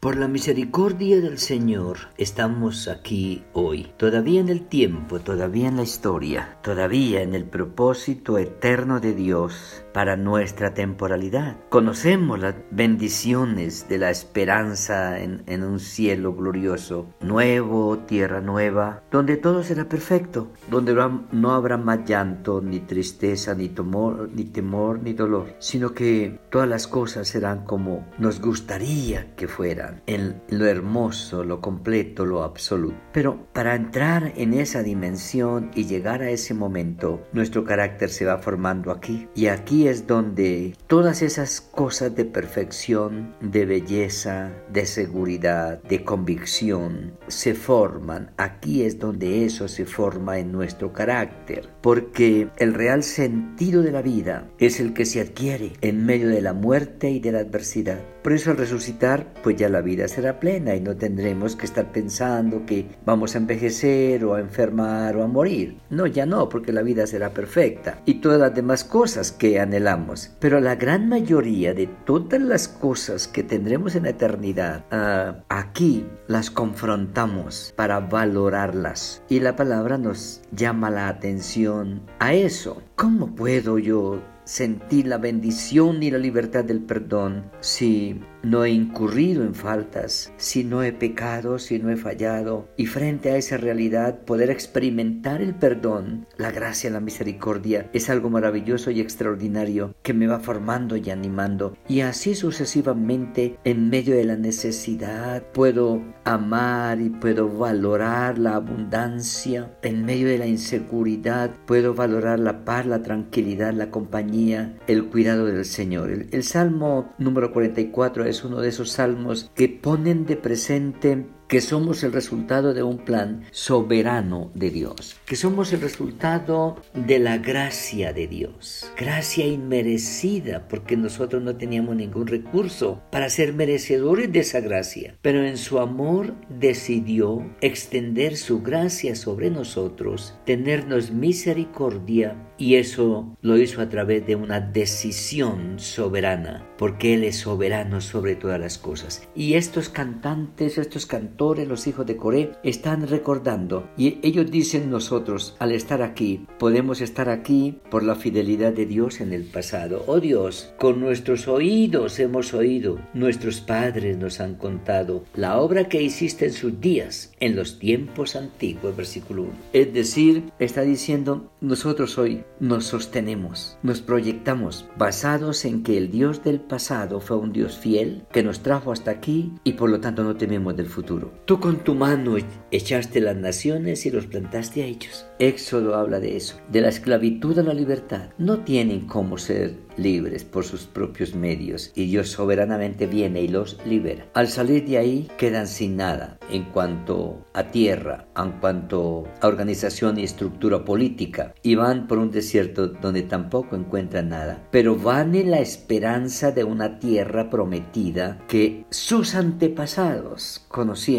Por la misericordia del Señor estamos aquí hoy, todavía en el tiempo, todavía en la historia, todavía en el propósito eterno de Dios para nuestra temporalidad. Conocemos las bendiciones de la esperanza en, un cielo glorioso, nuevo, tierra nueva, donde todo será perfecto, donde no habrá más llanto, ni tristeza, ni temor, ni temor, ni dolor, sino que todas las cosas serán como nos gustaría que fueran en lo hermoso, lo completo, lo absoluto. Pero para entrar en esa dimensión y llegar a ese momento, nuestro carácter se va formando aquí. Y aquí es donde todas esas cosas de perfección, de belleza, de seguridad, de convicción, se forman. Aquí es donde eso se forma en nuestro carácter. Porque el real sentido de la vida es el que se adquiere en medio de la muerte y de la adversidad. Por eso al resucitar, pues ya la vida será plena y no tendremos que estar pensando que vamos a envejecer o a enfermar o a morir. No, ya no, porque la vida será perfecta y todas las demás cosas que anhelamos. Pero la gran mayoría de todas las cosas que tendremos en la eternidad, ah, aquí las confrontamos para valorarlas. Y la palabra nos llama la atención a eso. ¿Cómo puedo yo sentir la bendición y la libertad del perdón si no he incurrido en faltas, si no he pecado, si no he fallado, y frente a esa realidad poder experimentar el perdón, la gracia, la misericordia, es algo maravilloso y extraordinario que me va formando y animando. Y así sucesivamente, en medio de la necesidad, puedo amar y puedo valorar la abundancia. En medio de la inseguridad, puedo valorar la paz, la tranquilidad, la compañía, el cuidado del Señor. El, Salmo número 44 es uno de esos salmos que ponen de presente que somos el resultado de un plan soberano de Dios, que somos el resultado de la gracia de Dios, gracia inmerecida porque nosotros no teníamos ningún recurso para ser merecedores de esa gracia, pero en su amor decidió extender su gracia sobre nosotros, tenernos misericordia y eso lo hizo a través de una decisión soberana, porque Él es soberano sobre todas las cosas. Y estos cantantes, estos cantores, los hijos de Coré, están recordando y ellos dicen nosotros, al estar aquí, podemos estar aquí por la fidelidad de Dios en el pasado. Oh Dios, con nuestros oídos hemos oído, nuestros padres nos han contado la obra que hiciste en sus días, en los tiempos antiguos, versículo 1. Es decir, está diciendo, nosotros hoy nos sostenemos, nos proyectamos, basados en que el Dios del pasado fue un Dios fiel, que nos trajo hasta aquí y por lo tanto no tememos del futuro. Tú con tu mano echaste las naciones y los plantaste a ellos. Éxodo habla de eso, de la esclavitud a la libertad. No tienen cómo ser libres por sus propios medios y Dios soberanamente viene y los libera. Al salir de ahí quedan sin nada en cuanto a tierra, en cuanto a organización y estructura política y van por un desierto donde tampoco encuentran nada, pero van en la esperanza de una tierra prometida que sus antepasados conocieron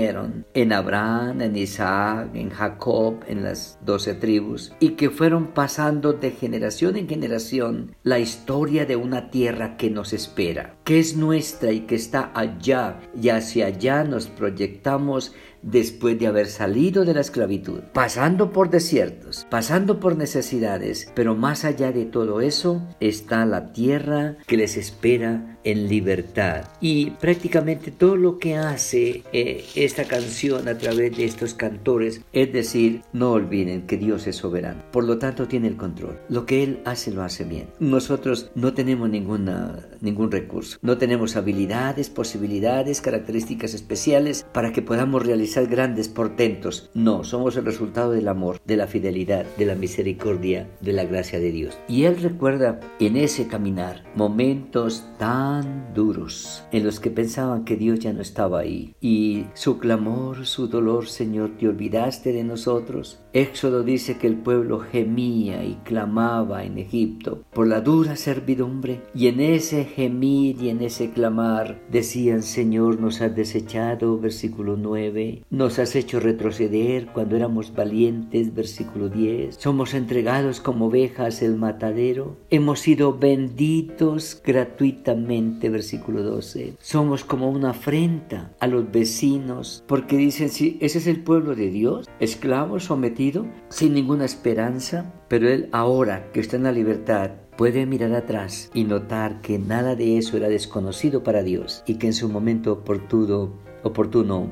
en Abraham, en Isaac, en Jacob, en las doce tribus y que fueron pasando de generación en generación la historia de una tierra que nos espera, que es nuestra y que está allá, y hacia allá nos proyectamos después de haber salido de la esclavitud, pasando por desiertos, pasando por necesidades, pero más allá de todo eso está la tierra que les espera en libertad. Y prácticamente todo lo que hace eh, esta canción a través de estos cantores es decir, no olviden que Dios es soberano, por lo tanto tiene el control. Lo que Él hace lo hace bien. Nosotros no tenemos ninguna, ningún recurso, no tenemos habilidades, posibilidades, características especiales para que podamos realizar grandes portentos. No, somos el resultado del amor, de la fidelidad, de la misericordia, de la gracia de Dios. Y Él recuerda en ese caminar momentos tan duros en los que pensaban que Dios ya no estaba ahí y su clamor, su dolor, Señor, te olvidaste de nosotros. Éxodo dice que el pueblo gemía y clamaba en Egipto por la dura servidumbre y en ese gemir y en ese clamar decían, Señor, nos has desechado, versículo 9, nos has hecho retroceder cuando éramos valientes, versículo 10, somos entregados como ovejas el matadero, hemos sido benditos gratuitamente, versículo 12, somos como una afrenta a los vecinos, porque dicen, si ese es el pueblo de Dios, esclavo, sometido, sin ninguna esperanza, pero él ahora que está en la libertad, puede mirar atrás y notar que nada de eso era desconocido para Dios y que en su momento oportuno, oportuno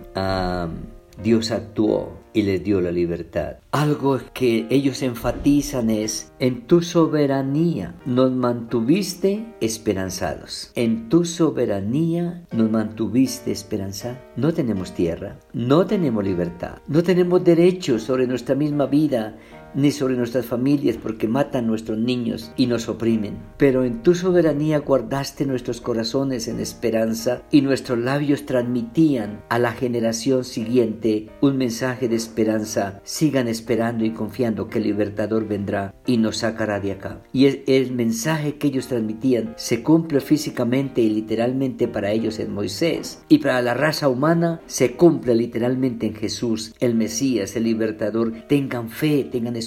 Dios actuó y les dio la libertad. Algo que ellos enfatizan es, en tu soberanía nos mantuviste esperanzados. En tu soberanía nos mantuviste esperanzados. No tenemos tierra, no tenemos libertad, no tenemos derechos sobre nuestra misma vida ni sobre nuestras familias porque matan nuestros niños y nos oprimen. Pero en tu soberanía guardaste nuestros corazones en esperanza y nuestros labios transmitían a la generación siguiente un mensaje de esperanza. Sigan esperando y confiando que el libertador vendrá y nos sacará de acá. Y el, mensaje que ellos transmitían se cumple físicamente y literalmente para ellos en Moisés y para la raza humana se cumple literalmente en Jesús, el Mesías, el libertador. Tengan fe, tengan esperanza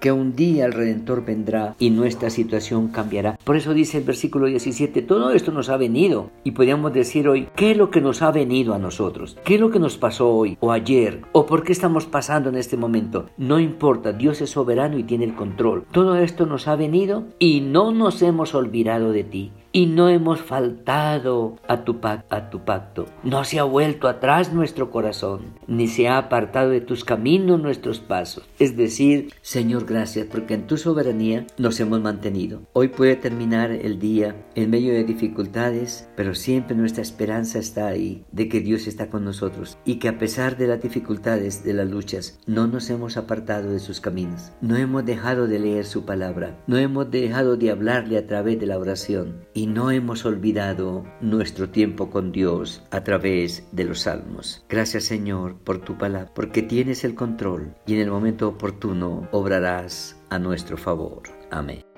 que un día el Redentor vendrá y nuestra situación cambiará. Por eso dice el versículo 17, todo esto nos ha venido y podríamos decir hoy, ¿qué es lo que nos ha venido a nosotros? ¿Qué es lo que nos pasó hoy o ayer? ¿O por qué estamos pasando en este momento? No importa, Dios es soberano y tiene el control. Todo esto nos ha venido y no nos hemos olvidado de ti y no hemos faltado a tu, a tu pacto. No se ha vuelto atrás nuestro corazón, ni se ha apartado de tus caminos nuestros pasos. Es decir, Señor, gracias porque en tu soberanía nos hemos mantenido. Hoy puede terminar el día en medio de dificultades, pero siempre nuestra esperanza está ahí, de que Dios está con nosotros y que a pesar de las dificultades, de las luchas, no nos hemos apartado de sus caminos. No hemos dejado de leer su palabra, no hemos dejado de hablarle a través de la oración y no hemos olvidado nuestro tiempo con Dios a través de los salmos. Gracias Señor por tu palabra, porque tienes el control y en el momento oportuno obrarás a nuestro favor. Amén.